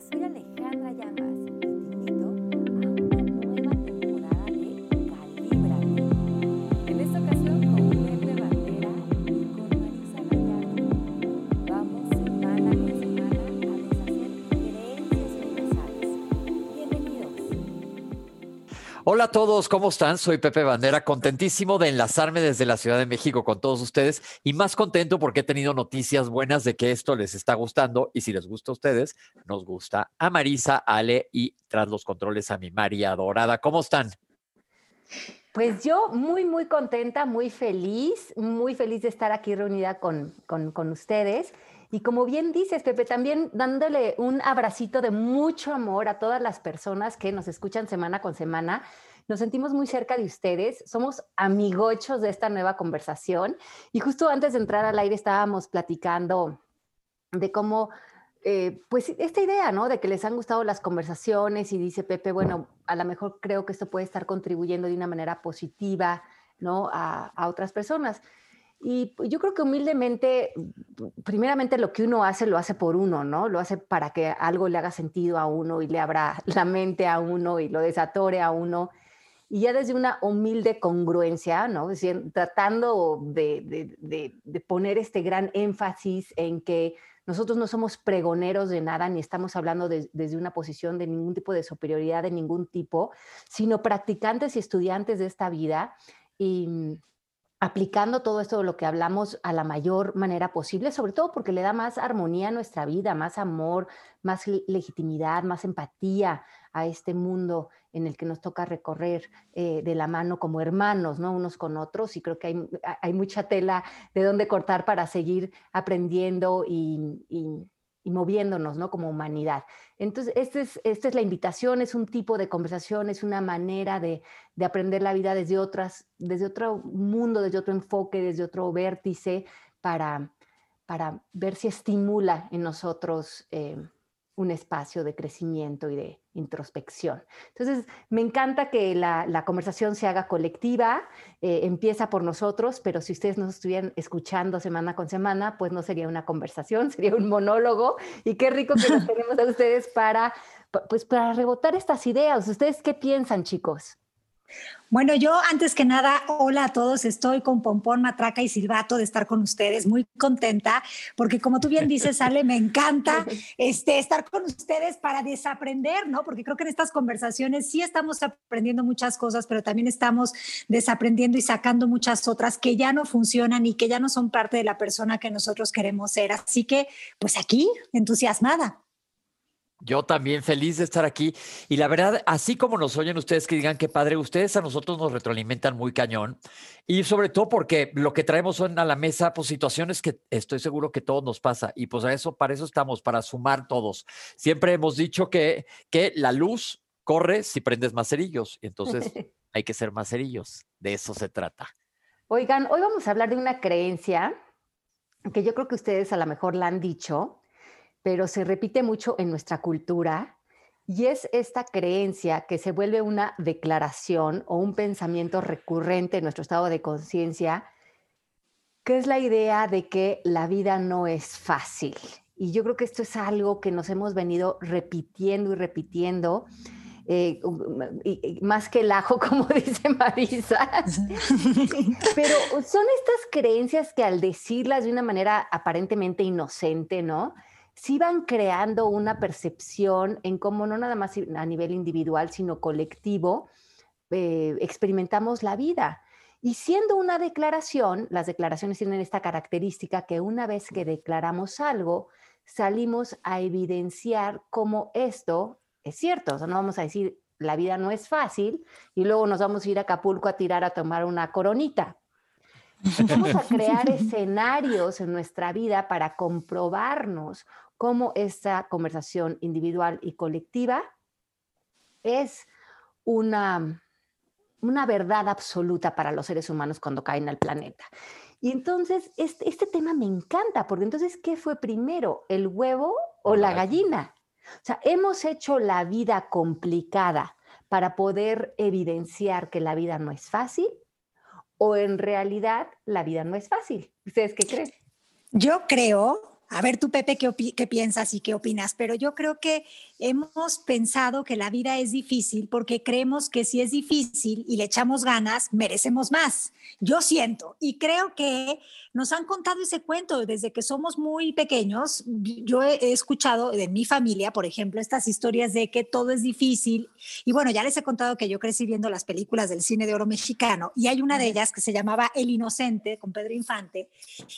soy Hola a todos, ¿cómo están? Soy Pepe Bandera, contentísimo de enlazarme desde la Ciudad de México con todos ustedes y más contento porque he tenido noticias buenas de que esto les está gustando y si les gusta a ustedes, nos gusta a Marisa, Ale y tras los controles a mi María Dorada. ¿Cómo están? Pues yo muy, muy contenta, muy feliz, muy feliz de estar aquí reunida con, con, con ustedes. Y como bien dices, Pepe, también dándole un abracito de mucho amor a todas las personas que nos escuchan semana con semana. Nos sentimos muy cerca de ustedes, somos amigochos de esta nueva conversación. Y justo antes de entrar al aire estábamos platicando de cómo eh, pues esta idea, ¿no? De que les han gustado las conversaciones y dice Pepe, bueno, a lo mejor creo que esto puede estar contribuyendo de una manera positiva, ¿no? A, a otras personas. Y yo creo que humildemente, primeramente lo que uno hace, lo hace por uno, ¿no? Lo hace para que algo le haga sentido a uno y le abra la mente a uno y lo desatore a uno. Y ya desde una humilde congruencia, ¿no? Tratando de, de, poner este gran énfasis en que nosotros no somos pregoneros de nada, ni estamos hablando de, desde una posición de ningún tipo de superioridad de ningún tipo, sino practicantes y estudiantes de esta vida y aplicando todo esto de lo que hablamos a la mayor manera posible, sobre todo porque le da más armonía a nuestra vida, más amor, más legitimidad, más empatía a este mundo en el que nos toca recorrer eh, de la mano como hermanos, ¿no? Unos con otros, y creo que hay, hay mucha tela de dónde cortar para seguir aprendiendo y, y y moviéndonos, ¿no? Como humanidad. Entonces, esta es, esta es la invitación, es un tipo de conversación, es una manera de, de, aprender la vida desde, otras, desde otro mundo, desde otro enfoque, desde otro vértice, para, para ver si estimula en nosotros eh, un espacio de crecimiento y de introspección. Entonces, me encanta que la, la conversación se haga colectiva, eh, empieza por nosotros, pero si ustedes nos estuvieran escuchando semana con semana, pues no sería una conversación, sería un monólogo. Y qué rico que nos tenemos a ustedes para, pues, para rebotar estas ideas. ¿Ustedes qué piensan, chicos? Bueno, yo antes que nada, hola a todos, estoy con Pompón, Matraca y Silbato de estar con ustedes, muy contenta, porque como tú bien dices, Ale, me encanta este, estar con ustedes para desaprender, ¿no? Porque creo que en estas conversaciones sí estamos aprendiendo muchas cosas, pero también estamos desaprendiendo y sacando muchas otras que ya no funcionan y que ya no son parte de la persona que nosotros queremos ser. Así que, pues aquí, entusiasmada. Yo también feliz de estar aquí. Y la verdad, así como nos oyen ustedes que digan que padre, ustedes a nosotros nos retroalimentan muy cañón. Y sobre todo porque lo que traemos son a la mesa, pues situaciones que estoy seguro que todos nos pasa. Y pues a eso, para eso estamos, para sumar todos. Siempre hemos dicho que, que la luz corre si prendes más cerillos. Entonces hay que ser más cerillos. De eso se trata. Oigan, hoy vamos a hablar de una creencia que yo creo que ustedes a lo mejor la han dicho pero se repite mucho en nuestra cultura y es esta creencia que se vuelve una declaración o un pensamiento recurrente en nuestro estado de conciencia, que es la idea de que la vida no es fácil. Y yo creo que esto es algo que nos hemos venido repitiendo y repitiendo. Eh, más que el ajo, como dice Marisa. Pero son estas creencias que al decirlas de una manera aparentemente inocente, ¿no? Sí van creando una percepción en cómo no nada más a nivel individual, sino colectivo, eh, experimentamos la vida. Y siendo una declaración, las declaraciones tienen esta característica que una vez que declaramos algo, salimos a evidenciar cómo esto es cierto. O sea, no vamos a decir, la vida no es fácil y luego nos vamos a ir a Acapulco a tirar a tomar una coronita. Vamos a crear escenarios en nuestra vida para comprobarnos cómo esta conversación individual y colectiva es una, una verdad absoluta para los seres humanos cuando caen al planeta. Y entonces, este, este tema me encanta, porque entonces, ¿qué fue primero, el huevo o la gallina? O sea, hemos hecho la vida complicada para poder evidenciar que la vida no es fácil o en realidad la vida no es fácil. ¿Ustedes qué creen? Yo creo A ver tú, Pepe, ¿qué, qué, piensas y qué opinas? Pero yo creo que hemos pensado que la vida es difícil porque creemos que si es difícil y le echamos ganas, merecemos más. Yo siento y creo que nos han contado ese cuento desde que somos muy pequeños. Yo he escuchado de mi familia, por ejemplo, estas historias de que todo es difícil. Y bueno, ya les he contado que yo crecí viendo las películas del cine de oro mexicano y hay una de ellas que se llamaba El Inocente con Pedro Infante,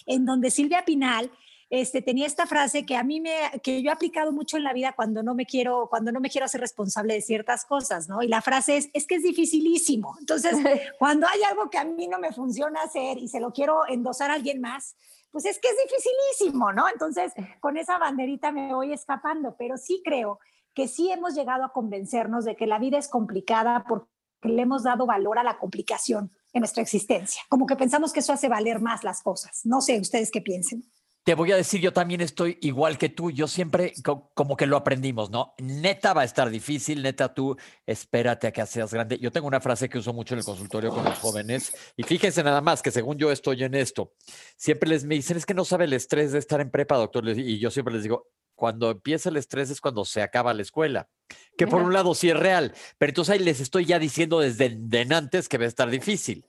en donde Silvia Pinal este, tenía esta frase que a mí me, que yo he aplicado mucho en la vida cuando no me quiero, cuando no me quiero hacer responsable de ciertas cosas, ¿no? Y la frase es, es que es dificilísimo. Entonces, cuando hay algo que a mí no me funciona hacer y se lo quiero endosar a alguien más, pues es que es dificilísimo, ¿no? Entonces, con esa banderita me voy escapando, pero sí creo que sí hemos llegado a convencernos de que la vida es complicada porque le hemos dado valor a la complicación en nuestra existencia. Como que pensamos que eso hace valer más las cosas. No sé, ustedes qué piensen. Te voy a decir, yo también estoy igual que tú. Yo siempre como que lo aprendimos, ¿no? Neta va a estar difícil, neta tú espérate a que seas grande. Yo tengo una frase que uso mucho en el consultorio con los jóvenes y fíjense nada más que según yo estoy en esto, siempre les me dicen es que no sabe el estrés de estar en prepa, doctor. Y yo siempre les digo, cuando empieza el estrés es cuando se acaba la escuela. Que por un lado sí es real, pero entonces ahí les estoy ya diciendo desde antes que va a estar difícil.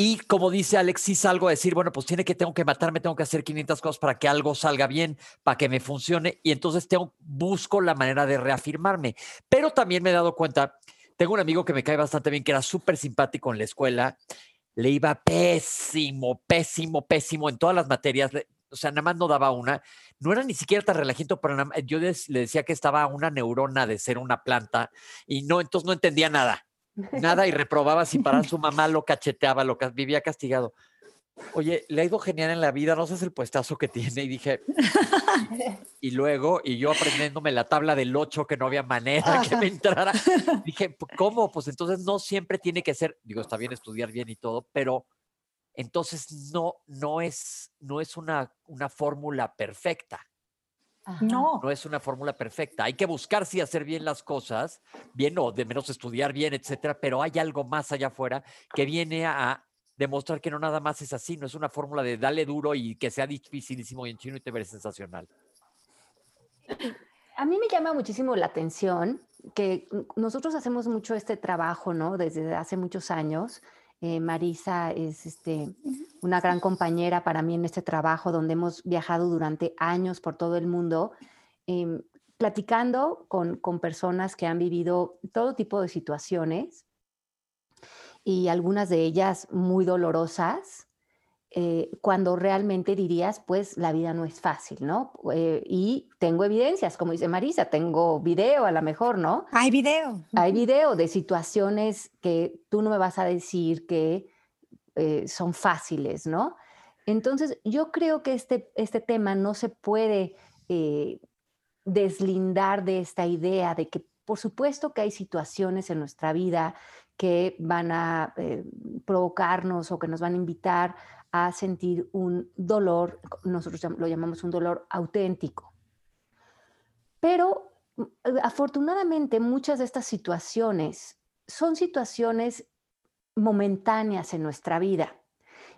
Y como dice Alexis, algo a decir, bueno, pues tiene que, tengo que matarme, tengo que hacer 500 cosas para que algo salga bien, para que me funcione. Y entonces tengo, busco la manera de reafirmarme. Pero también me he dado cuenta, tengo un amigo que me cae bastante bien, que era súper simpático en la escuela, le iba pésimo, pésimo, pésimo en todas las materias. O sea, nada más no daba una. No era ni siquiera tan relajito, pero yo le decía que estaba una neurona de ser una planta y no, entonces no entendía nada nada y reprobaba sin parar. Su mamá lo cacheteaba, lo vivía castigado. Oye, le ha ido genial en la vida, no sé el puestazo que tiene. Y dije, y, luego, y yo aprendiéndome la tabla del 8, que no había manera que me entrara. Dije, ¿cómo? Pues entonces no siempre tiene que ser, digo, está bien estudiar bien y todo, pero entonces no, no es, no es una, una fórmula perfecta. No. No es una fórmula perfecta. Hay que buscar si hacer bien las cosas, bien o de menos estudiar bien, etcétera, pero hay algo más allá afuera que viene a demostrar que no nada más es así, no es una fórmula de dale duro y que sea dificilísimo y en chino y te verás sensacional. A mí me llama muchísimo la atención que nosotros hacemos mucho este trabajo, ¿no? Desde hace muchos años eh, Marisa es este, una gran compañera para mí en este trabajo donde hemos viajado durante años por todo el mundo, em, platicando con, con personas que han vivido todo tipo de situaciones y algunas de ellas muy dolorosas, eh, cuando realmente dirías, pues la vida no es fácil, ¿no? Eh, y tengo evidencias, como dice Marisa, tengo video a lo mejor, ¿no? Hay video. Hay video de situaciones que tú no me vas a decir que eh, son fáciles, ¿no? Entonces, yo creo que este, este tema no se puede deslindar de esta idea de que, por supuesto que hay situaciones en nuestra vida que van a provocarnos o que nos van a invitar a sentir un dolor, nosotros lo llamamos un dolor auténtico. Pero mm, afortunadamente muchas de estas situaciones son situaciones momentáneas en nuestra vida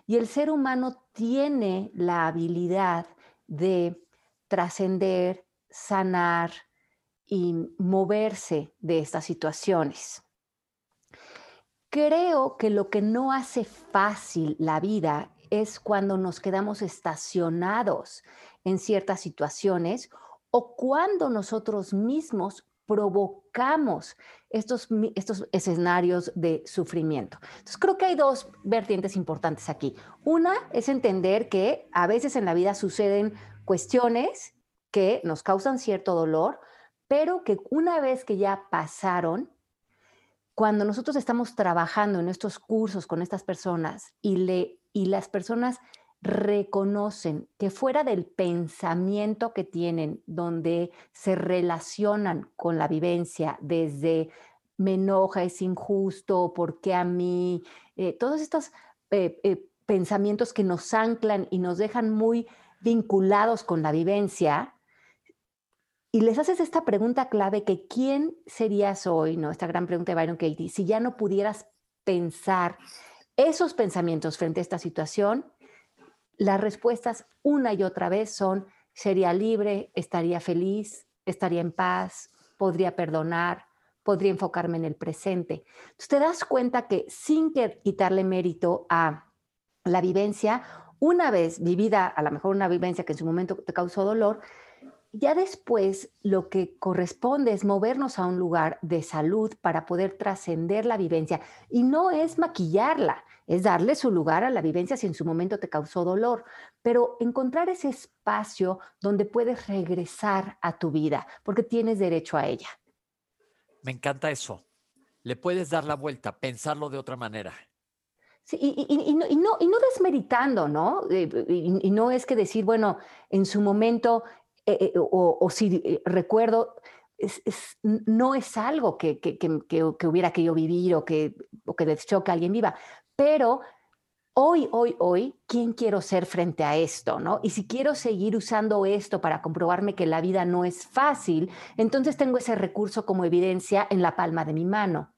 y el ser humano tiene la habilidad de trascender, sanar y moverse de estas situaciones. Creo que lo que no hace fácil la vida es cuando nos quedamos estacionados en ciertas situaciones o cuando nosotros mismos provocamos estos, estos escenarios de sufrimiento. Entonces, creo que hay dos vertientes importantes aquí. Una es entender que a veces en la vida suceden cuestiones que nos causan cierto dolor, pero que una vez que ya pasaron, cuando nosotros estamos trabajando en estos cursos con estas personas y le y las personas reconocen que fuera del pensamiento que tienen, donde se relacionan con la vivencia desde me enoja, es injusto, ¿por qué a mí? Eh, todos estos eh, eh, pensamientos que nos anclan y nos dejan muy vinculados con la vivencia, y les haces esta pregunta clave que ¿quién serías hoy? ¿no? Esta gran pregunta de Byron Katie, si ya no pudieras pensar esos pensamientos frente a esta situación, las respuestas una y otra vez son, sería libre, estaría feliz, estaría en paz, podría perdonar, podría enfocarme en el presente. Entonces te das cuenta que sin que quitarle mérito a la vivencia, una vez vivida, a lo mejor una vivencia que en su momento te causó dolor, ya después lo que corresponde es movernos a un lugar de salud para poder trascender la vivencia y no es maquillarla, es darle su lugar a la vivencia si en su momento te causó dolor, pero encontrar ese espacio donde puedes regresar a tu vida porque tienes derecho a ella. Me encanta eso. Le puedes dar la vuelta, pensarlo de otra manera. Sí, y, no, y, no, desmeritando, ¿no? Eh, y, no es que decir, bueno, en su momento, eh, eh, o, si recuerdo, no es algo que, que, que, hubiera que yo vivir o que, o que deseo que alguien viva, pero hoy, hoy, hoy, ¿quién quiero ser frente a esto? ¿no? Y si quiero seguir usando esto para comprobarme que la vida no es fácil, entonces tengo ese recurso como evidencia en la palma de mi mano.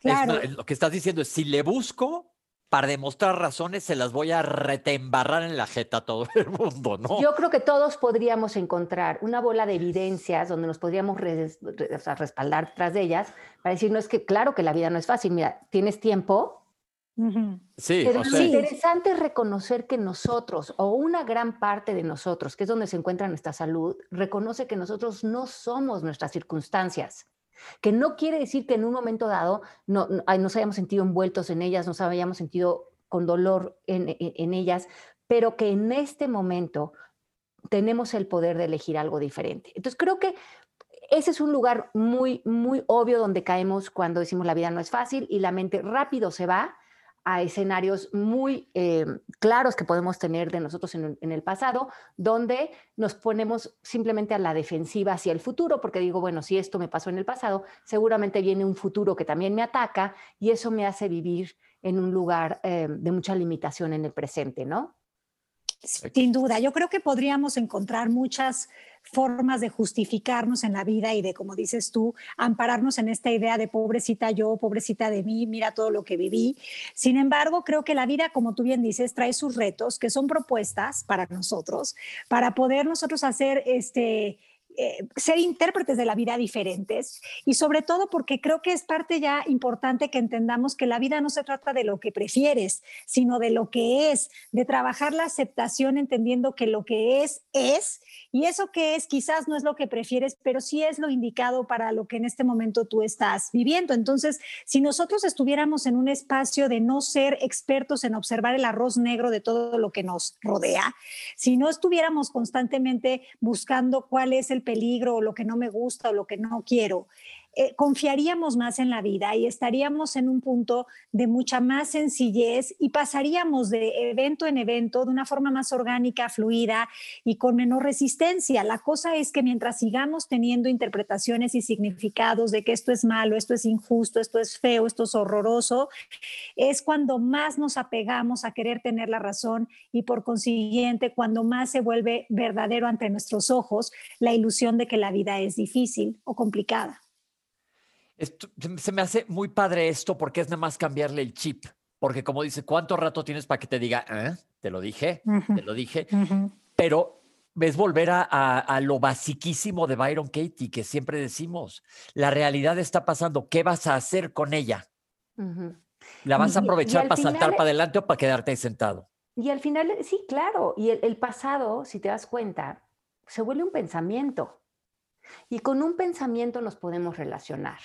Claro. lo que estás diciendo es, si le busco, para demostrar razones se las voy a retembarrar en la jeta a todo el mundo, ¿no? Yo creo que todos podríamos encontrar una bola de evidencias donde nos podríamos respaldar tras de ellas para decir, no es que claro que la vida no es fácil, mira, tienes tiempo, Sí, Pero lo interesante es reconocer que nosotros, o una gran parte de nosotros, que es donde se encuentra nuestra salud, reconoce que nosotros no somos nuestras circunstancias. Que no quiere decir que en un momento dado no, nos hayamos sentido envueltos en ellas, nos hayamos sentido con dolor en, en ellas, pero que en este momento tenemos el poder de elegir algo diferente. Entonces creo que ese es un lugar muy, muy obvio donde caemos cuando decimos la vida no es fácil y la mente rápido se va a escenarios muy eh, claros que podemos tener de nosotros en, el pasado, donde nos ponemos simplemente a la defensiva hacia el futuro, porque digo, bueno, si esto me pasó en el pasado, seguramente viene un futuro que también me ataca y eso me hace vivir en un lugar eh, de mucha limitación en el presente, ¿no? Sin duda, yo creo que podríamos encontrar muchas formas de justificarnos en la vida y de, como dices tú, ampararnos en esta idea de pobrecita yo, pobrecita de mí, mira todo lo que viví. Sin embargo, creo que la vida, como tú bien dices, trae sus retos, que son propuestas para nosotros, para poder nosotros hacer este eh, ser intérpretes de la vida diferentes y sobre todo porque creo que es parte ya importante que entendamos que la vida no se trata de lo que prefieres, sino de lo que es, de trabajar la aceptación entendiendo que lo que es es y eso que es quizás no es lo que prefieres, pero sí es lo indicado para lo que en este momento tú estás viviendo. Entonces, si nosotros estuviéramos en un espacio de no ser expertos en observar el arroz negro de todo lo que nos rodea, si no estuviéramos constantemente buscando cuál es el peligro o lo que no me gusta o lo que no quiero, eh, confiaríamos más en la vida y estaríamos en un punto de mucha más sencillez y pasaríamos de evento en evento de una forma más orgánica, fluida y con menor resistencia. La cosa es que mientras sigamos teniendo interpretaciones y significados de que esto es malo, esto es injusto, esto es feo, esto es horroroso, es cuando más nos apegamos a querer tener la razón y por consiguiente cuando más se vuelve verdadero ante nuestros ojos la ilusión de que la vida es difícil o complicada se me hace muy padre esto porque es nada más cambiarle el chip. Porque como dice, ¿cuánto rato tienes para que te diga, ¿Eh? te lo dije, te lo dije? Pero ves volver a, lo basiquísimo de Byron Katie, que siempre decimos, la realidad está pasando, ¿qué vas a hacer con ella? ¿La vas a aprovechar para saltar para adelante o para quedarte ahí sentado? Y al final, sí, claro, y el pasado, si te das cuenta, se vuelve un pensamiento. Y con un pensamiento nos podemos relacionar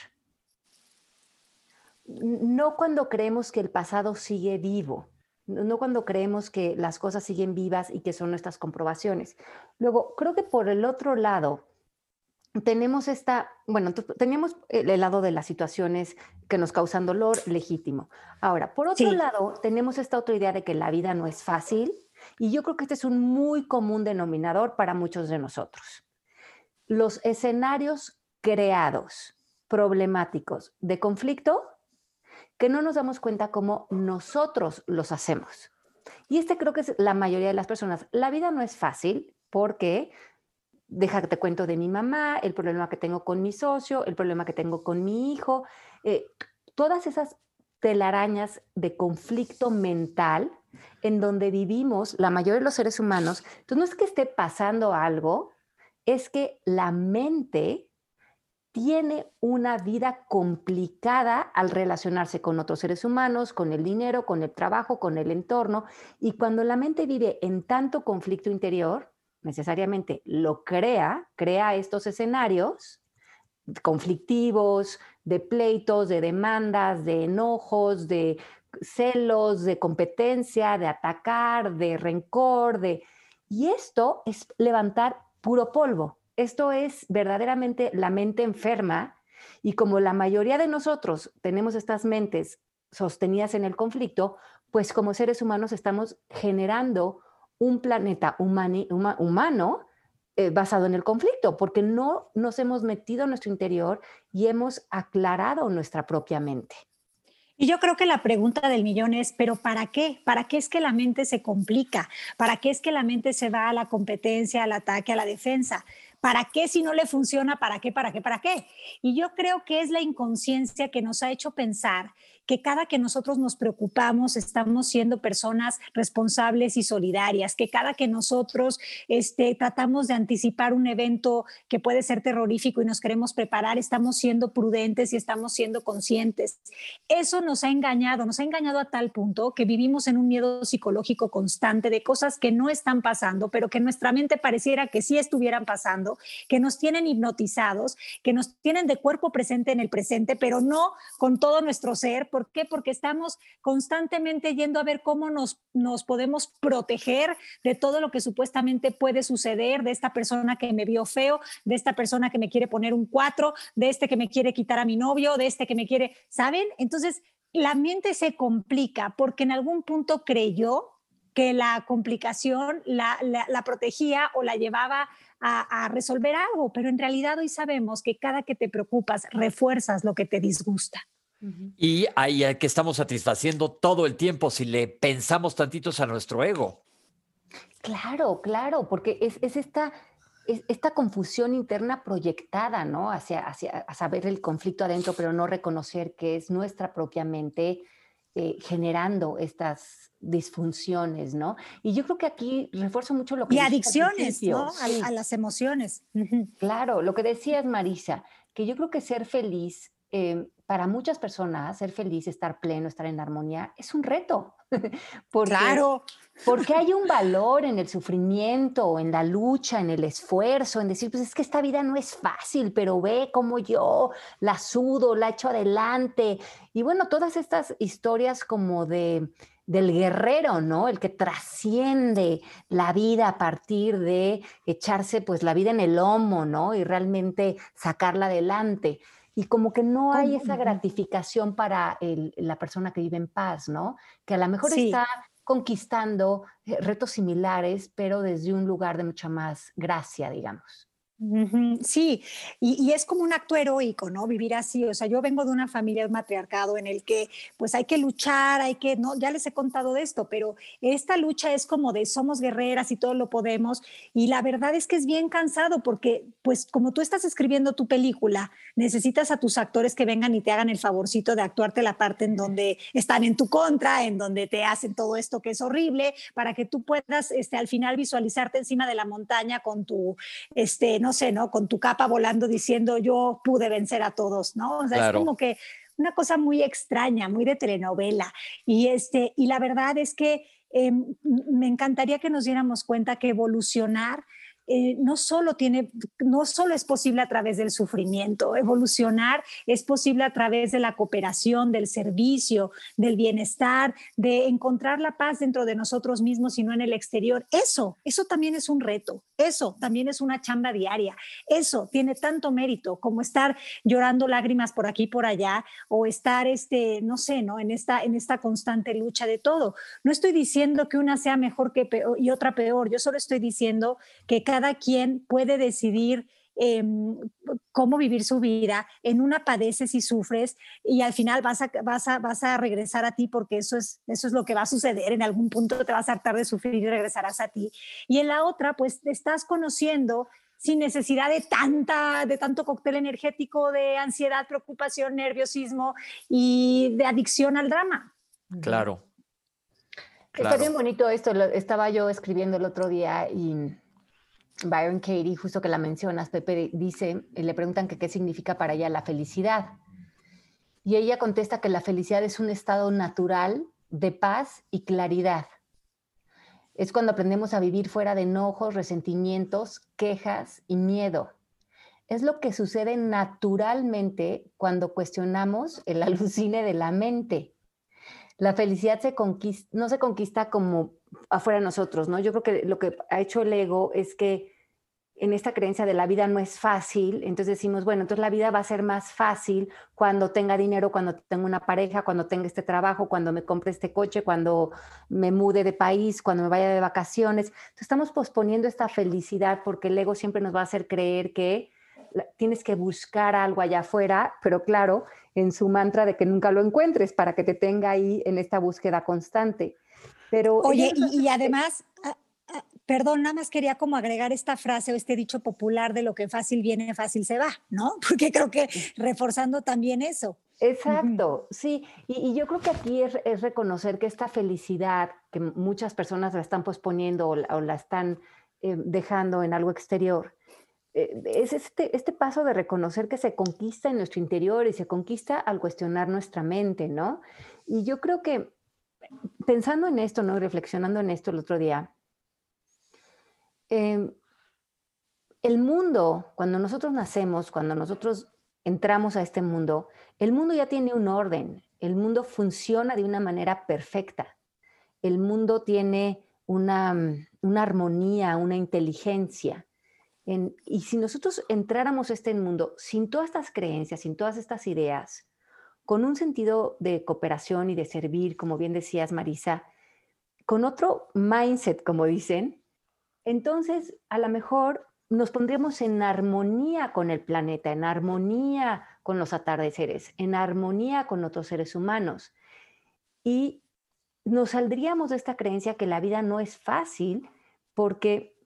no cuando creemos que el pasado sigue vivo, no cuando creemos que las cosas siguen vivas y que son nuestras comprobaciones. Luego, creo que por el otro lado, tenemos esta, bueno, tenemos el lado de las situaciones que nos causan dolor legítimo. Ahora, por otro lado, tenemos esta otra idea de que la vida no es fácil y yo creo que este es un muy común denominador para muchos de nosotros. Los escenarios creados, problemáticos de conflicto que no nos damos cuenta cómo nosotros los hacemos. Y este creo que es la mayoría de las personas. La vida no es fácil porque, deja que te cuento de mi mamá, el problema que tengo con mi socio, el problema que tengo con mi hijo, eh, todas esas telarañas de conflicto mental en donde vivimos, la mayoría de los seres humanos, entonces no es que esté pasando algo, es que la mente tiene una vida complicada al relacionarse con otros seres humanos, con el dinero, con el trabajo, con el entorno. Y cuando la mente vive en tanto conflicto interior, necesariamente lo crea, crea estos escenarios conflictivos, de pleitos, de demandas, de enojos, de celos, de competencia, de atacar, de rencor, de... Y esto es levantar puro polvo. Esto es verdaderamente la mente enferma y como la mayoría de nosotros tenemos estas mentes sostenidas en el conflicto, pues como seres humanos estamos generando un planeta humano eh, basado en el conflicto, porque no nos hemos metido en nuestro interior y hemos aclarado nuestra propia mente. Y yo creo que la pregunta del millón es, ¿pero para qué? ¿Para qué es que la mente se complica? ¿Para qué es que la mente se va a la competencia, al ataque, a la defensa? ¿Para qué si no le funciona? ¿Para qué? ¿Para qué? ¿Para qué? Y yo creo que es la inconsciencia que nos ha hecho pensar que cada que nosotros nos preocupamos estamos siendo personas responsables y solidarias, que cada que nosotros este, tratamos de anticipar un evento que puede ser terrorífico y nos queremos preparar, estamos siendo prudentes y estamos siendo conscientes. Eso nos ha engañado, nos ha engañado a tal punto que vivimos en un miedo psicológico constante de cosas que no están pasando, pero que nuestra mente pareciera que sí estuvieran pasando, que nos tienen hipnotizados, que nos tienen de cuerpo presente en el presente, pero no con todo nuestro ser ¿Por qué? Porque estamos constantemente yendo a ver cómo nos, nos podemos proteger de todo lo que supuestamente puede suceder, de esta persona que me vio feo, de esta persona que me quiere poner un cuatro, de este que me quiere quitar a mi novio, de este que me quiere, ¿saben? Entonces, la mente se complica porque en algún punto creyó que la complicación la, la, protegía o la llevaba a, a, resolver algo, pero en realidad hoy sabemos que cada que te preocupas refuerzas lo que te disgusta. Y ahí que estamos satisfaciendo todo el tiempo si le pensamos tantitos a nuestro ego. Claro, claro, porque es, esta, esta confusión interna proyectada, ¿no? Hacia, hacia saber el conflicto adentro, pero no reconocer que es nuestra propia mente eh, generando estas disfunciones, ¿no? Y yo creo que aquí refuerzo mucho lo que... Y adicciones, ¿no? A, a, las emociones. Claro, lo que decías, Marisa, que yo creo que ser feliz Em, para muchas personas ser feliz, estar pleno, estar en armonía, es un reto. porque, claro. Porque hay un valor en el sufrimiento, en la lucha, en el esfuerzo, en decir, pues es que esta vida no es fácil, pero ve cómo yo la sudo, la echo adelante. Y bueno, todas estas historias como de del guerrero, ¿no? El que trasciende la vida a partir de echarse pues la vida en el lomo, ¿no? Y realmente sacarla adelante y como que no hay esa gratificación para la persona que vive en paz, ¿no? Que a lo mejor está conquistando eh, retos similares, pero desde un lugar de mucha más gracia, digamos. Sí, y, es como un acto heroico, ¿no? Vivir así. O sea, yo vengo de una familia de matriarcado en el que pues hay que luchar, hay que, no, ya les he contado de esto, pero esta lucha es como de somos guerreras y todo lo podemos. Y la verdad es que es bien cansado porque pues como tú estás escribiendo tu película, necesitas a tus actores que vengan y te hagan el favorcito de actuarte la parte en donde están en tu contra, en donde te hacen todo esto que es horrible, para que tú puedas este, al final visualizarte encima de la montaña con tu, este, no sé, ¿no? Con tu capa volando diciendo yo pude vencer a todos, ¿no? O sea, es como que una cosa muy extraña, muy de telenovela. Y, este, y la verdad es que em, me encantaría que nos diéramos cuenta que evolucionar eh, no, solo tiene, no solo es posible a través del sufrimiento, evolucionar es posible a través de la cooperación, del servicio, del bienestar, de encontrar la paz dentro de nosotros mismos y no en el exterior. Eso, eso también es un reto, eso también es una chamba diaria, eso tiene tanto mérito como estar llorando lágrimas por aquí por allá o estar, este, no sé, ¿no? En esta, en esta constante lucha de todo. No estoy diciendo que una sea mejor que y otra peor, yo solo estoy diciendo que cada quien puede decidir em, cómo vivir su vida. En una padeces y sufres y al final vas a, vas a, vas a regresar a ti porque eso es, eso es lo que va a suceder. En algún punto te vas a hartar de sufrir y regresarás a ti. Y en la otra, pues te estás conociendo sin necesidad de tanta, de tanto cóctel energético de ansiedad, preocupación, nerviosismo y de adicción al drama. Claro. Está bien bonito esto. Lo, estaba yo escribiendo el otro día y Byron Katie, justo que la mencionas, Pepe dice, le preguntan qué significa para ella la felicidad. Y ella contesta que la felicidad es un estado natural de paz y claridad. Es cuando aprendemos a vivir fuera de enojos, resentimientos, quejas y miedo. Es lo que sucede naturalmente cuando cuestionamos el alucine de la mente la felicidad se conquista, no se conquista como afuera de nosotros, ¿no? Yo creo que lo que ha hecho el ego es que en esta creencia de la vida no es fácil, entonces decimos, bueno, entonces la vida va a ser más fácil cuando tenga dinero, cuando tenga una pareja, cuando tenga este trabajo, cuando me compre este coche, cuando me mude de país, cuando me vaya de vacaciones. Entonces estamos posponiendo esta felicidad porque el ego siempre nos va a hacer creer que tienes que buscar algo allá afuera, pero claro, en su mantra de que nunca lo encuentres para que te tenga ahí en esta búsqueda constante. Pero Oye, y, además, ah, ah, perdón, nada más quería como agregar esta frase o este dicho popular de lo que fácil viene, fácil se va, ¿no? Porque creo que reforzando también eso. Exacto, sí, y, yo creo que aquí es, reconocer que esta felicidad que muchas personas la están posponiendo o la, están eh, dejando en algo exterior, es este, este paso de reconocer que se conquista en nuestro interior y se conquista al cuestionar nuestra mente, ¿no? Y yo creo que pensando en esto, ¿no? reflexionando en esto el otro día, em, el mundo, cuando nosotros nacemos, cuando nosotros entramos a este mundo, el mundo ya tiene un orden, el mundo funciona de una manera perfecta, el mundo tiene una, una armonía, una inteligencia y si nosotros entráramos a este mundo sin todas estas creencias, sin todas estas ideas, con un sentido de cooperación y de servir, como bien decías, Marisa, con otro mindset, como dicen, entonces a lo mejor nos pondríamos en armonía con el planeta, en armonía con los atardeceres, en armonía con otros seres humanos. Y nos saldríamos de esta creencia que la vida no es fácil porque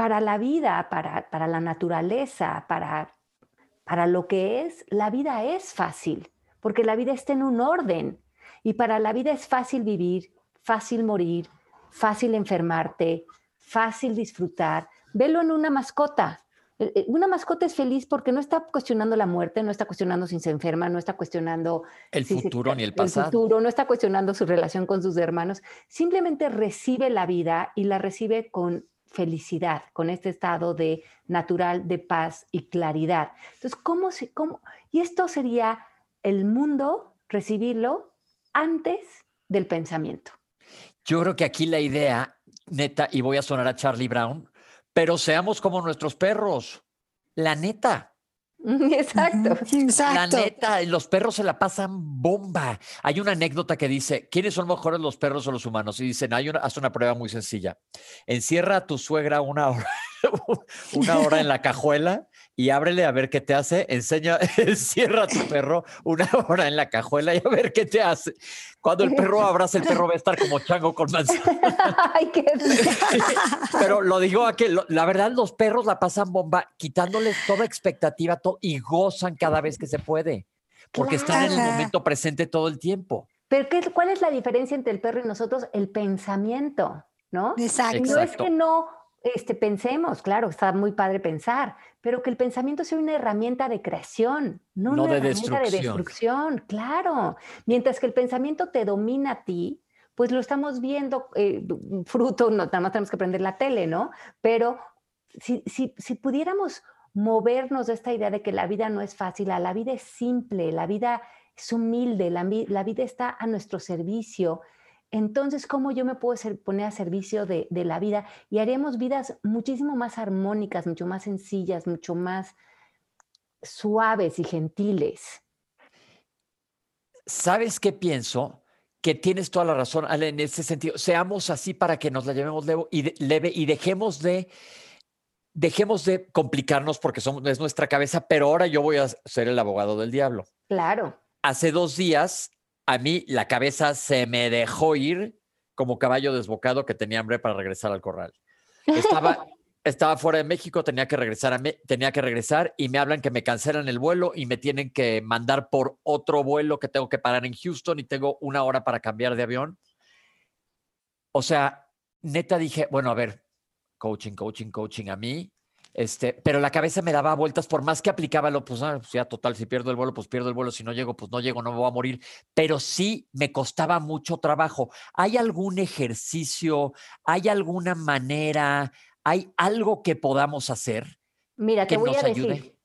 para la vida, para, la naturaleza, para, para lo que es, la vida es fácil, porque la vida está en un orden. Y para la vida es fácil vivir, fácil morir, fácil enfermarte, fácil disfrutar. Velo en una mascota. Eh, eh, una mascota es feliz porque no está cuestionando la muerte, no está cuestionando si se enferma, no está cuestionando el futuro ni el pasado. El futuro, no está cuestionando su relación con sus hermanos. Simplemente recibe la vida y la recibe con felicidad, con este estado de natural de paz y claridad. Entonces, ¿cómo se, cómo? Y esto sería el mundo recibirlo antes del pensamiento. Yo creo que aquí la idea, neta, y voy a sonar a Charlie Brown, pero seamos como nuestros perros. La neta, Exacto. La neta, los perros se la pasan bomba. Hay una anécdota que dice, ¿quiénes son mejores los perros o los humanos? Y dicen, hay una, haz una prueba muy sencilla. Encierra a tu suegra una hora, una hora en la cajuela y ábrele a ver qué te hace. Enseña, encierra a tu perro una hora en la cajuela y a ver qué te hace. Cuando el perro abraza, el perro va a estar como chango con manzana. Ay, qué Pero lo digo a que la verdad los perros la pasan bomba, quitándoles toda expectativa y gozan cada vez que se puede, porque están en el momento presente todo el tiempo. Pero ¿qué, ¿cuál es la diferencia entre el perro y nosotros? El pensamiento, ¿no? Exacto. No es que no este, pensemos, claro, está muy padre pensar, pero que el pensamiento sea una herramienta de creación, no, una herramienta de destrucción, claro. Mientras que el pensamiento te domina a ti, pues lo estamos viendo eh, fruto, no, nada más tenemos que prender la tele, ¿no? Pero si, si, si pudiéramos movernos de esta idea de que la vida no es fácil, la vida es simple, la vida es humilde, la, la vida está a nuestro servicio, entonces, ¿cómo yo me puedo poner a servicio de, la vida? Y haremos vidas muchísimo más armónicas, mucho más sencillas, mucho más suaves y gentiles. ¿Sabes qué pienso? Que tienes toda la razón, Ale, en ese sentido. Seamos así para que nos la llevemos leve y, leve y dejemos de dejemos de complicarnos porque somos, es nuestra cabeza, pero ahora yo voy a ser el abogado del diablo. Claro. Hace dos días a mí la cabeza se me dejó ir como caballo desbocado que tenía hambre para regresar al corral. Estaba, estaba fuera de México, tenía que, regresar a tenía que regresar y me hablan que me cancelan el vuelo y me tienen que mandar por otro vuelo que tengo que parar en Houston y tengo una hora para cambiar de avión. o sea, neta dije, bueno, a ver, coaching, coaching, coaching a mí, este, pero la cabeza me daba vueltas, por más que aplicaba lo, pues, ah, pues ya total, si pierdo el vuelo, pues pierdo el vuelo, si no llego, pues no llego, no me voy a morir, pero sí me costaba mucho trabajo. ¿Hay algún ejercicio, hay alguna manera, hay algo que podamos hacer? Mira, que te voy nos a decir, ayude.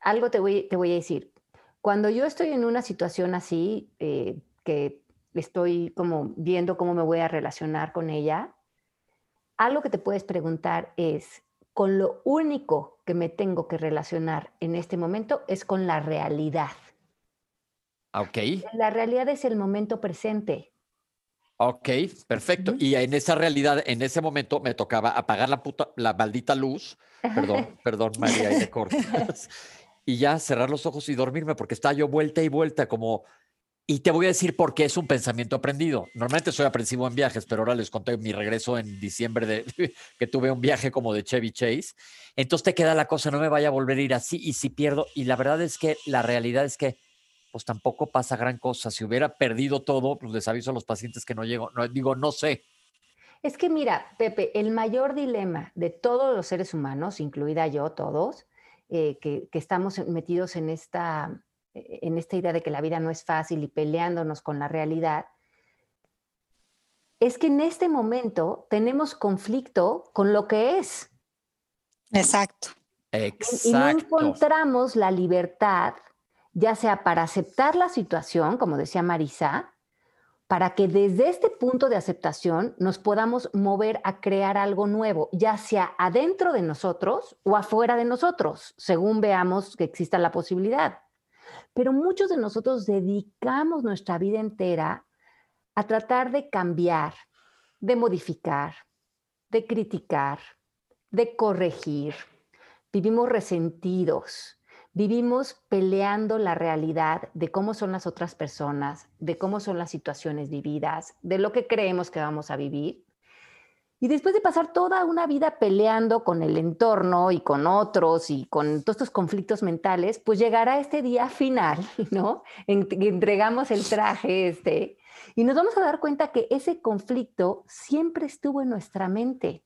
algo te voy, te voy a decir. Cuando yo estoy en una situación así, eh, que estoy como viendo cómo me voy a relacionar con ella, algo que te puedes preguntar es, con lo único que me tengo que relacionar en este momento es con la realidad. Ah, Ok, La realidad es el momento presente. ok, perfecto. Y en esa realidad, en ese momento, me tocaba apagar la puta, la maldita luz, perdón, perdón, María, me cortas. Y ya cerrar los ojos y dormirme, porque estaba yo vuelta y vuelta, como. Y te voy a decir por qué es un pensamiento aprendido. Normalmente soy aprensivo en viajes, pero ahora les conté mi regreso en diciembre de que tuve un viaje como de Chevy Chase. Entonces te queda la cosa, no me vaya a volver a ir así y si pierdo. Y la verdad es que la realidad es que pues tampoco pasa gran cosa. Si hubiera perdido todo, pues les aviso a los pacientes que no llego. No, digo, no sé. Es que mira, Pepe, el mayor dilema de todos los seres humanos, incluida yo, todos, eh, que, que estamos metidos en esta, en esta idea de que la vida no es fácil y peleándonos con la realidad, es que en este momento tenemos conflicto con lo que es. Exacto. Y no encontramos la libertad, ya sea para aceptar la situación, como decía Marisa, para que desde este punto de aceptación nos podamos mover a crear algo nuevo, ya sea adentro de nosotros o afuera de nosotros, según veamos que exista la posibilidad. Pero muchos de nosotros dedicamos nuestra vida entera a tratar de cambiar, de modificar, de criticar, de corregir. Vivimos resentidos, vivimos peleando la realidad de cómo son las otras personas, de cómo son las situaciones vividas, de lo que creemos que vamos a vivir. Y después de pasar toda una vida peleando con el entorno y con otros y con todos estos conflictos mentales, pues llegará este día final, ¿no? En entregamos el traje este y nos vamos a dar cuenta que ese conflicto siempre estuvo en nuestra mente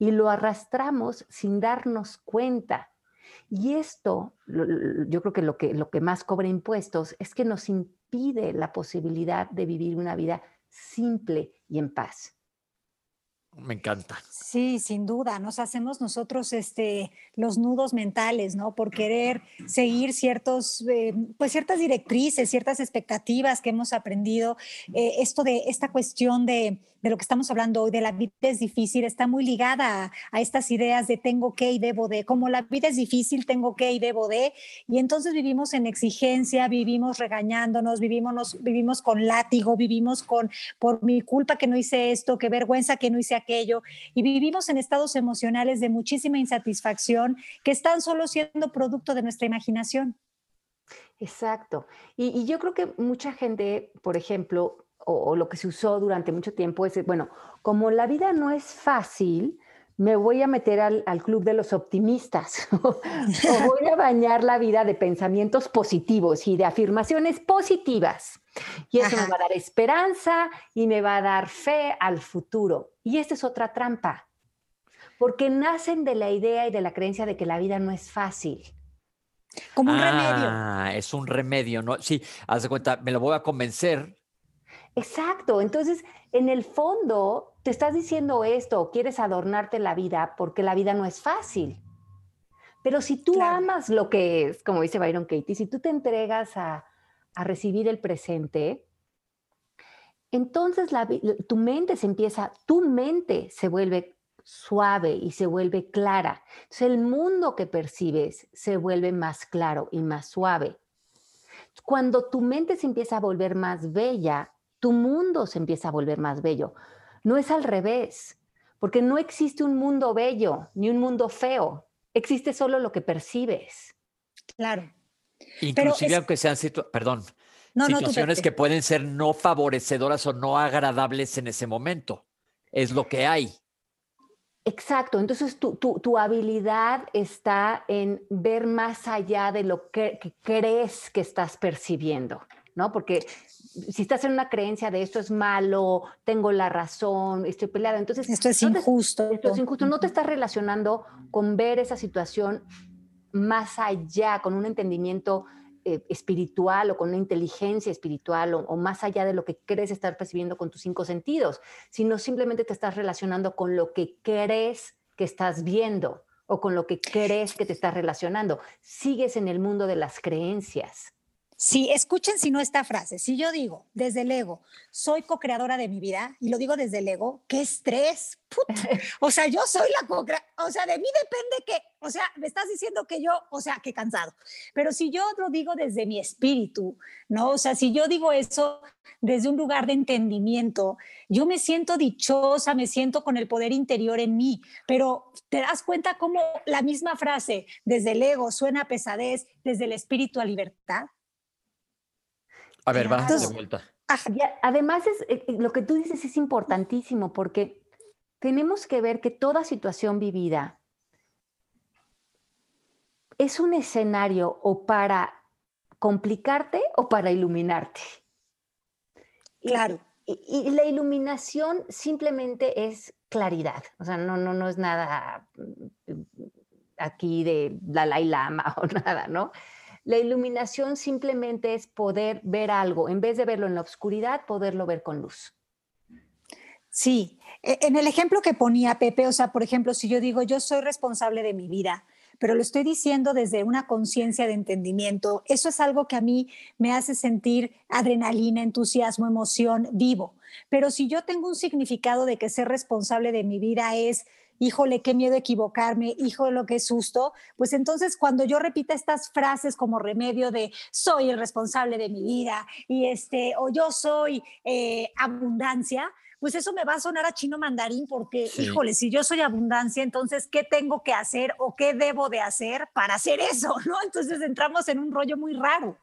y lo arrastramos sin darnos cuenta. Y esto, yo creo que lo, que lo que más cobra impuestos es que nos impide la posibilidad de vivir una vida simple y en paz. Me encanta. Sí, sin duda, nos hacemos nosotros este, los nudos mentales, ¿no? Por querer seguir ciertos, eh, pues ciertas directrices, ciertas expectativas que hemos aprendido. Eh, esto de esta cuestión de, de lo que estamos hablando hoy, de la vida es difícil, está muy ligada a, estas ideas de tengo que y debo de, como la vida es difícil, tengo que y debo de, y entonces vivimos en exigencia, vivimos regañándonos, vivimos, vivimos con látigo, vivimos con por mi culpa que no hice esto, qué vergüenza que no hice aquello, y vivimos en estados emocionales de muchísima insatisfacción que están solo siendo producto de nuestra imaginación. Exacto. Y, yo creo que mucha gente, por ejemplo, o lo que se usó durante mucho tiempo es, bueno, como la vida no es fácil, me voy a meter al, al club de los optimistas o voy a bañar la vida de pensamientos positivos y de afirmaciones positivas. Y eso me va a dar esperanza y me va a dar fe al futuro. Y esta es otra trampa, porque nacen de la idea y de la creencia de que la vida no es fácil. Como un remedio. Ah, es un remedio, ¿no? Sí, haz de cuenta, me lo voy a convencer. Exacto. Entonces, en el fondo, te estás diciendo esto, o quieres adornarte la vida porque la vida no es fácil. Pero si tú Claro. amas lo que es, como dice Byron Katie, si tú te entregas a, a recibir el presente, entonces la tu mente se empieza, tu mente se vuelve suave y se vuelve clara. Entonces el mundo que percibes se vuelve más claro y más suave. Cuando tu mente se empieza a volver más bella, tu mundo se empieza a volver más bello. No es al revés, porque no existe un mundo bello ni un mundo feo. Existe solo lo que percibes. Claro. Inclusive es- aunque sean situ- perdón, No, situaciones que pueden ser no favorecedoras o no agradables en ese momento. Es lo que hay. Exacto, entonces tu, tu- tu habilidad está en ver más allá de lo que, que crees que estás percibiendo. ¿no? Porque si estás en una creencia de esto es malo, tengo la razón, estoy peleada, entonces... Esto es no te- injusto. esto es injusto, no te estás relacionando con ver esa situación más allá, con un entendimiento eh, espiritual o con una inteligencia espiritual o, o más allá de lo que crees estar percibiendo con tus cinco sentidos, sino simplemente te estás relacionando con lo que crees que estás viendo o con lo que crees que te estás relacionando. Sigues en el mundo de las creencias. Sí, escuchen si no esta frase. Si yo digo desde el ego, soy co-creadora de mi vida, y lo digo desde el ego, qué estrés. puta. O sea, yo soy la co o sea, de mí depende que, o sea, me estás diciendo que yo, o sea, qué cansado. Pero si yo lo digo desde mi espíritu, ¿no? O sea, si yo digo eso desde un lugar de entendimiento, yo me siento dichosa, me siento con el poder interior en mí, pero te das cuenta cómo la misma frase desde el ego suena a pesadez, desde el espíritu a libertad. A ver, va, de vuelta. Además, es, eh, eh, lo que tú dices es importantísimo porque tenemos que ver que toda situación vivida es un escenario o para complicarte o para iluminarte. Claro. Y, y la iluminación simplemente es claridad, o sea, no, no, no es nada mm, aquí de Dalai Lama o nada, ¿no? La iluminación simplemente es poder ver algo, en vez de verlo en la oscuridad, poderlo ver con luz. Sí, e- en el ejemplo que ponía Pepe, o sea, por ejemplo, si yo digo yo soy responsable de mi vida, pero lo estoy diciendo desde una conciencia de entendimiento, eso es algo que a mí me hace sentir adrenalina, entusiasmo, emoción, vivo. Pero si yo tengo un significado de que ser responsable de mi vida es, híjole, qué miedo equivocarme, híjole, es susto, pues entonces cuando yo repita estas frases como remedio de soy el responsable de mi vida y este, o yo soy eh, abundancia, pues eso me va a sonar a chino mandarín porque, Sí. híjole, si yo soy abundancia, entonces, ¿qué tengo que hacer o qué debo de hacer para hacer eso? ¿no? Entonces entramos en un rollo muy raro,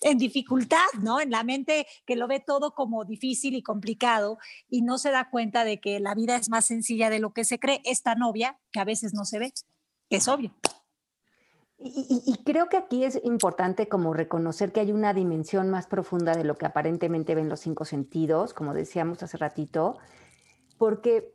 en dificultad, ¿no? En la mente que lo ve todo como difícil y complicado y no se da cuenta de que la vida es más sencilla de lo que se cree, es tan obvia que a veces no se ve, que es obvio. Y, creo que aquí es importante como reconocer que hay una dimensión más profunda de lo que aparentemente ven los cinco sentidos, como decíamos hace ratito, porque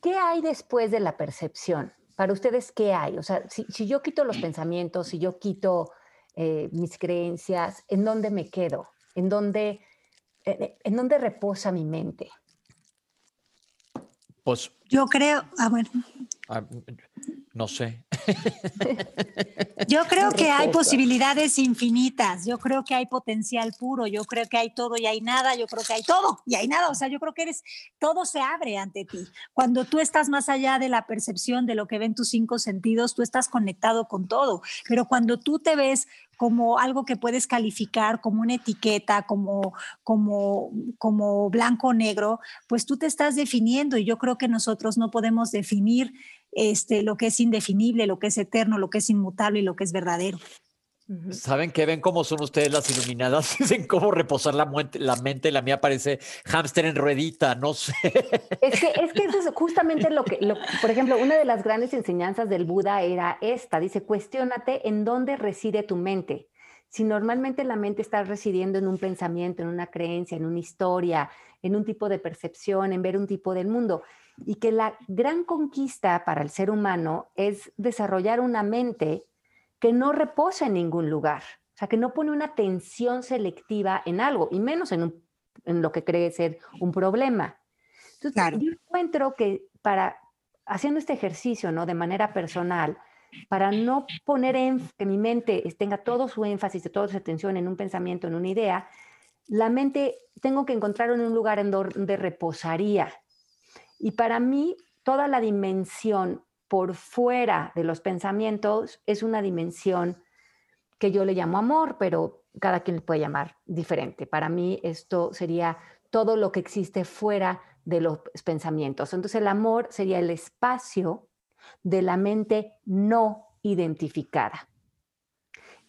¿qué hay después de la percepción? Para ustedes, ¿qué hay? O sea, si yo quito los pensamientos, si yo quito eh, mis creencias, ¿en dónde me quedo? ¿En dónde, en, en dónde reposa mi mente? Pues, Yo creo, ah, bueno, ah, no sé. Yo creo que hay posibilidades infinitas, yo creo que hay potencial puro, yo creo que hay todo y hay nada, yo creo que hay todo y hay nada, o sea, yo creo que eres, todo se abre ante ti. Cuando tú estás más allá de la percepción de lo que ven tus cinco sentidos, tú estás conectado con todo, pero cuando tú te ves como algo que puedes calificar como una etiqueta, como, como, como blanco o negro, pues tú te estás definiendo y yo creo que nosotros no podemos definir este, lo que es indefinible, lo que es eterno, lo que es inmutable y lo que es verdadero. ¿Saben qué ven cómo son ustedes las iluminadas? Dicen cómo reposar la, muente- la mente. La mía parece hámster en ruedita, no sé. Es que, es que eso es justamente lo que, lo- por ejemplo, una de las grandes enseñanzas del Buda era esta, dice, cuestiónate en dónde reside tu mente. Si normalmente la mente está residiendo en un pensamiento, en una creencia, en una historia, en un tipo de percepción, en ver un tipo del mundo, y que la gran conquista para el ser humano es desarrollar una mente que no reposa en ningún lugar, o sea, que no pone una atención selectiva en algo, y menos en, un- en lo que cree ser un problema. Entonces, Claro. yo encuentro que para, haciendo este ejercicio, ¿no? De manera personal, para no poner en, que mi mente tenga todo su énfasis, toda su atención en un pensamiento, en una idea, la mente tengo que encontrar en un lugar en donde reposaría. Y para mí, toda la dimensión por fuera de los pensamientos es una dimensión que yo le llamo amor, pero cada quien le puede llamar diferente. Para mí esto sería todo lo que existe fuera de los pensamientos. Entonces el amor sería el espacio de la mente no identificada.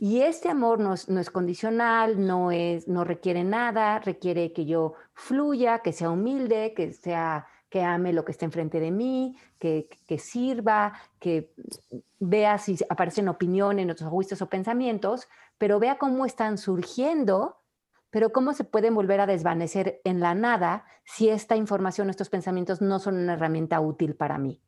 Y este amor no es, no es condicional, no, es, no requiere nada, requiere que yo fluya, que sea humilde, que, sea, que ame lo que está enfrente de mí, que, que sirva, que vea si aparecen opiniones, otros juicios o pensamientos, pero vea cómo están surgiendo pero cómo se pueden volver a desvanecer en la nada si esta información, estos pensamientos no son una herramienta útil para mí.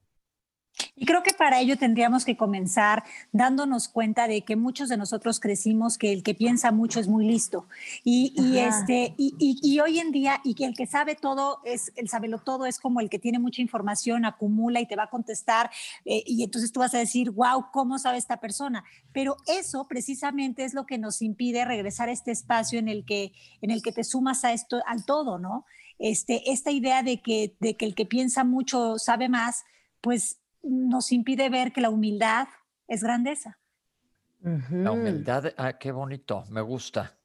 Y creo que para ello tendríamos que comenzar dándonos cuenta de que muchos de nosotros crecimos que el que piensa mucho es muy listo. Y, este, y, hoy en día, y que el que sabe todo, es el sabelo todo, es como el que tiene mucha información, acumula y te va a contestar. Eh, y entonces tú vas a decir, wow, ¿cómo sabe esta persona? Pero eso precisamente es lo que nos impide regresar a este espacio en el que, en el que te sumas a esto, al todo, ¿no? Este, esta idea de que, de que el que piensa mucho sabe más, pues nos impide ver que la humildad es grandeza. La humildad, ah, qué bonito, me gusta.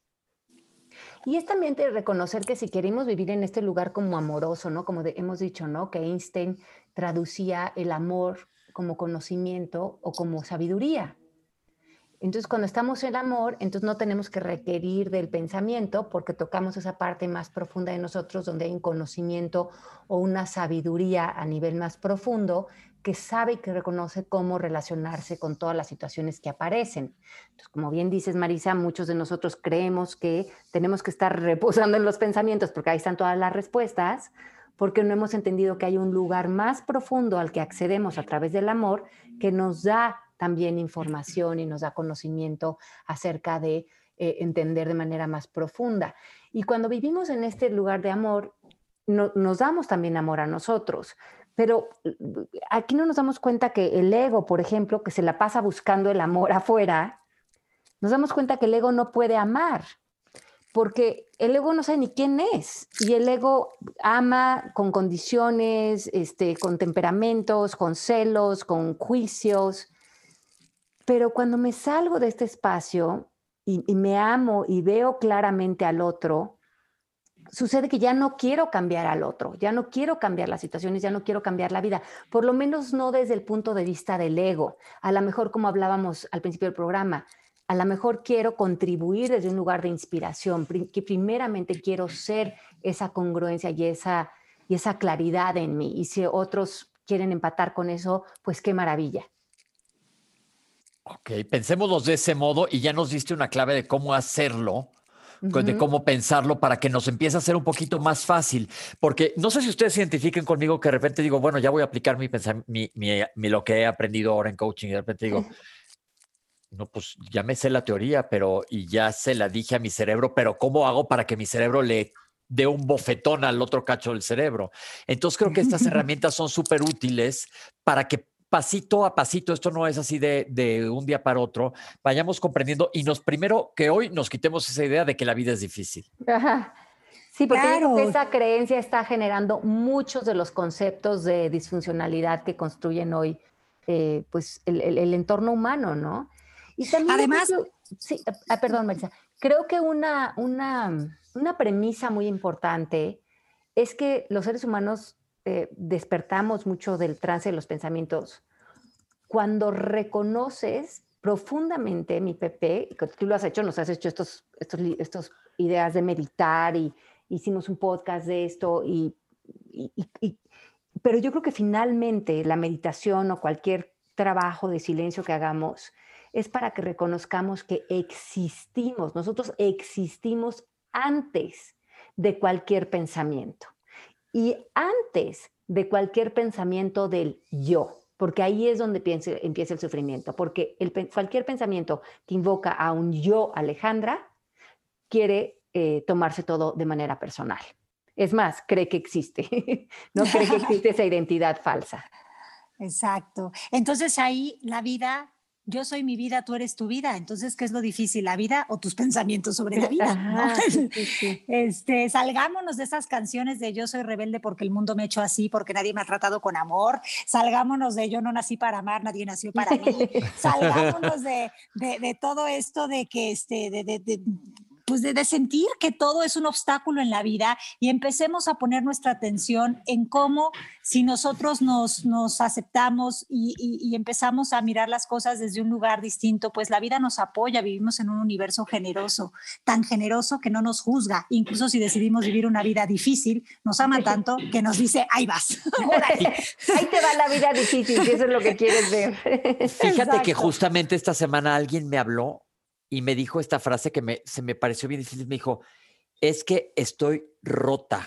Y es también de reconocer que si queremos vivir en este lugar como amoroso, ¿no? Como hemos dicho, ¿no? Que Einstein traducía el amor como conocimiento o como sabiduría. Entonces, cuando estamos en amor, entonces no tenemos que requerir del pensamiento porque tocamos esa parte más profunda de nosotros donde hay un conocimiento o una sabiduría a nivel más profundo que sabe y que reconoce cómo relacionarse con todas las situaciones que aparecen. Entonces, como bien dices, Marisa, muchos de nosotros creemos que tenemos que estar reposando en los pensamientos porque ahí están todas las respuestas, porque no hemos entendido que hay un lugar más profundo al que accedemos a través del amor que nos da también información y nos da conocimiento acerca de eh, entender de manera más profunda. Y cuando vivimos en este lugar de amor, nos damos también amor a nosotros. Pero aquí no nos damos cuenta que el ego, por ejemplo, que se la pasa buscando el amor afuera, nos damos cuenta que el ego no puede amar, porque el ego no sabe ni quién es y el ego ama con condiciones, este, con temperamentos, con celos, con juicios. Pero cuando me salgo de este espacio y, me amo y veo claramente al otro, sucede que ya no quiero cambiar al otro, ya no quiero cambiar las situaciones, ya no quiero cambiar la vida, por lo menos no desde el punto de vista del ego. A lo mejor, como hablábamos al principio del programa, a lo mejor quiero contribuir desde un lugar de inspiración, que primeramente quiero ser esa congruencia y esa, y esa claridad en mí. Y si otros quieren empatar con eso, pues qué maravilla. Ok, pensémoslos de ese modo y ya nos diste una clave de cómo hacerlo, de cómo pensarlo para que nos empiece a ser un poquito más fácil. Porque no sé si ustedes se identifiquen conmigo que de repente digo, bueno, ya voy a aplicar mi, mi, mi, lo que he aprendido ahora en coaching y de repente digo, no, pues ya me sé la teoría, pero y ya se la dije a mi cerebro, pero ¿cómo hago para que mi cerebro le dé un bofetón al otro cacho del cerebro? Entonces creo que estas herramientas son súper útiles para que pasito a pasito, esto no es así de, un día para otro, vayamos comprendiendo y nos primero que hoy nos quitemos esa idea de que la vida es difícil. Sí, porque esa creencia está generando muchos de los conceptos de disfuncionalidad que construyen hoy eh, pues el, entorno humano, ¿no? Y también Además, sí, ah, perdón, Marisa, creo que una, una, una premisa muy importante es que los seres humanos eh, despertamos mucho del trance de los pensamientos. Cuando reconoces profundamente, mi Pepe, que tú lo has hecho, nos has hecho estos, estos, estos ideas de meditar y hicimos un podcast de esto, y, pero yo creo que finalmente la meditación o cualquier trabajo de silencio que hagamos es para que reconozcamos que existimos, nosotros existimos antes de cualquier pensamiento y antes de cualquier pensamiento del yo, porque ahí es donde empieza el sufrimiento, porque cualquier pensamiento que invoca a un yo Alejandra quiere eh, tomarse todo de manera personal. Es más, cree que existe, no cree que existe esa identidad falsa. Exacto. Entonces ahí la vida yo soy mi vida, tú eres tu vida. Entonces, ¿qué es lo difícil? ¿La vida o tus pensamientos sobre la vida? Este, salgámonos de esas canciones de yo soy rebelde porque el mundo me ha hecho así, porque nadie me ha tratado con amor. Salgámonos de yo no nací para amar, nadie nació para mí. Salgámonos de, de, todo esto de que este, de, pues de, sentir que todo es un obstáculo en la vida y empecemos a poner nuestra atención en cómo si nosotros nos, nos aceptamos y, empezamos a mirar las cosas desde un lugar distinto, pues la vida nos apoya, vivimos en un universo generoso, tan generoso que no nos juzga, incluso si decidimos vivir una vida difícil, nos ama tanto que nos dice, ahí vas. ahí te va la vida difícil, si eso es lo que quieres ver. Fíjate que justamente esta semana alguien me habló y me dijo esta frase que me, se me pareció bien difícil. Me dijo, es que estoy rota.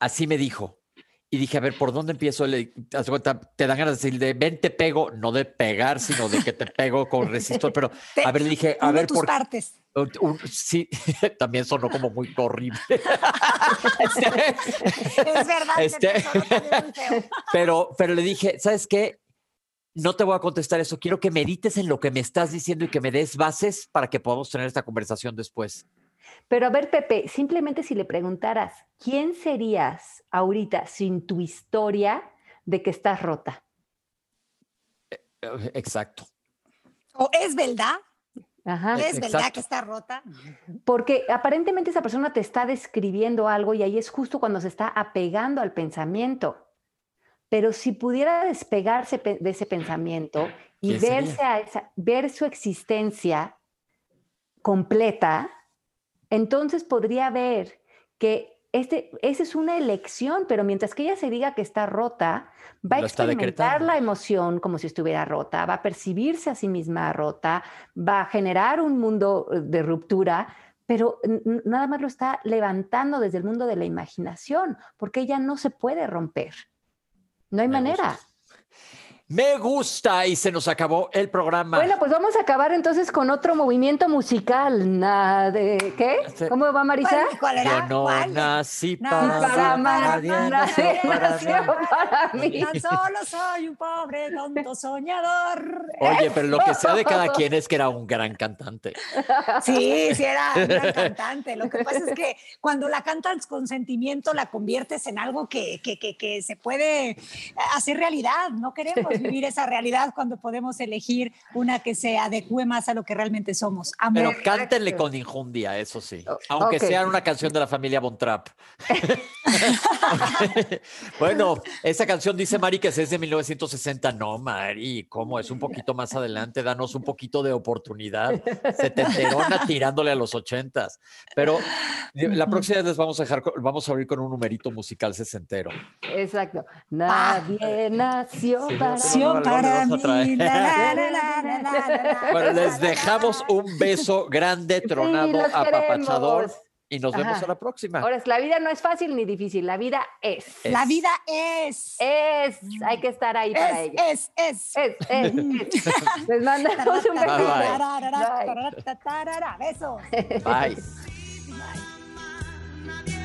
Así me dijo. Y dije, a ver, ¿por dónde empiezo? Le, cuenta, te dan ganas de decir, de ven, te pego, no de pegar, sino de que te pego con resistor. Pero, Te- a ver, le dije, a ver, tus ¿por partes. un- un- sí, también sonó como muy horrible. Este, Es verdad, Este- pero, pero le dije, ¿sabes qué? No te voy a contestar eso. Quiero que medites en lo que me estás diciendo y que me des bases para que podamos tener esta conversación después. Pero a ver, Pepe, simplemente si le preguntaras, ¿quién serías ahorita sin tu historia de que estás rota? Eh, Exacto. O es verdad, Ajá. es verdad que está rota. Porque aparentemente esa persona te está describiendo algo y ahí es justo cuando se está apegando al pensamiento. Pero si pudiera despegarse pe- de ese pensamiento y verse a esa, ver su existencia completa, entonces podría ver que este, esa es una elección, pero mientras que ella se diga que está rota, va a Lo experimentar la emoción como si estuviera rota, va a percibirse a sí misma rota, va a generar un mundo eh, de ruptura, pero nada más lo está levantando desde el mundo de la imaginación, porque ella no se puede romper. No hay Me manera. gusta. Me gusta y se nos acabó el programa. Bueno, pues vamos a acabar entonces con otro movimiento musical. Na- de, ¿Qué? ¿Cómo va Marisa? ¿Cuál, cuál Yo era? no ¿Cuál? nací para, para para nadie para para mí. Tan solo soy un pobre tonto soñador. Oye, pero lo que sea de cada quien es que era un gran cantante. Sí, sí, era un gran cantante. Lo que pasa es que cuando la cantas con sentimiento, la conviertes en algo que, que, que, que se puede hacer realidad. No queremos vivir esa realidad cuando podemos elegir una que se adecue más a lo que realmente somos. Amor. Pero cántenle con injundia, eso sí. O- Aunque sea una canción de la familia Von Trapp. bueno, esa canción dice Mari que es de 1960. No, Mari, ¿cómo? Es un poquito más adelante. Danos un poquito de oportunidad. Setenterona tirándole a los ochentas. Pero la próxima vez les vamos a dejar, vamos a abrir con un numerito musical sesentero. Exacto. Nadie nació Sí, para sí, para mí. Bueno, les dejamos un beso grande, tronado, los apapachador. queremos. Y nos vemos Ajá. a la próxima. Ahora, es, la vida no es fácil ni difícil, la vida es. La vida es. Es, hay que estar ahí para ella. es, es. Es, es, es. Les mandamos un Bye, besito. bye. Bye. Besos. Bye. Bye.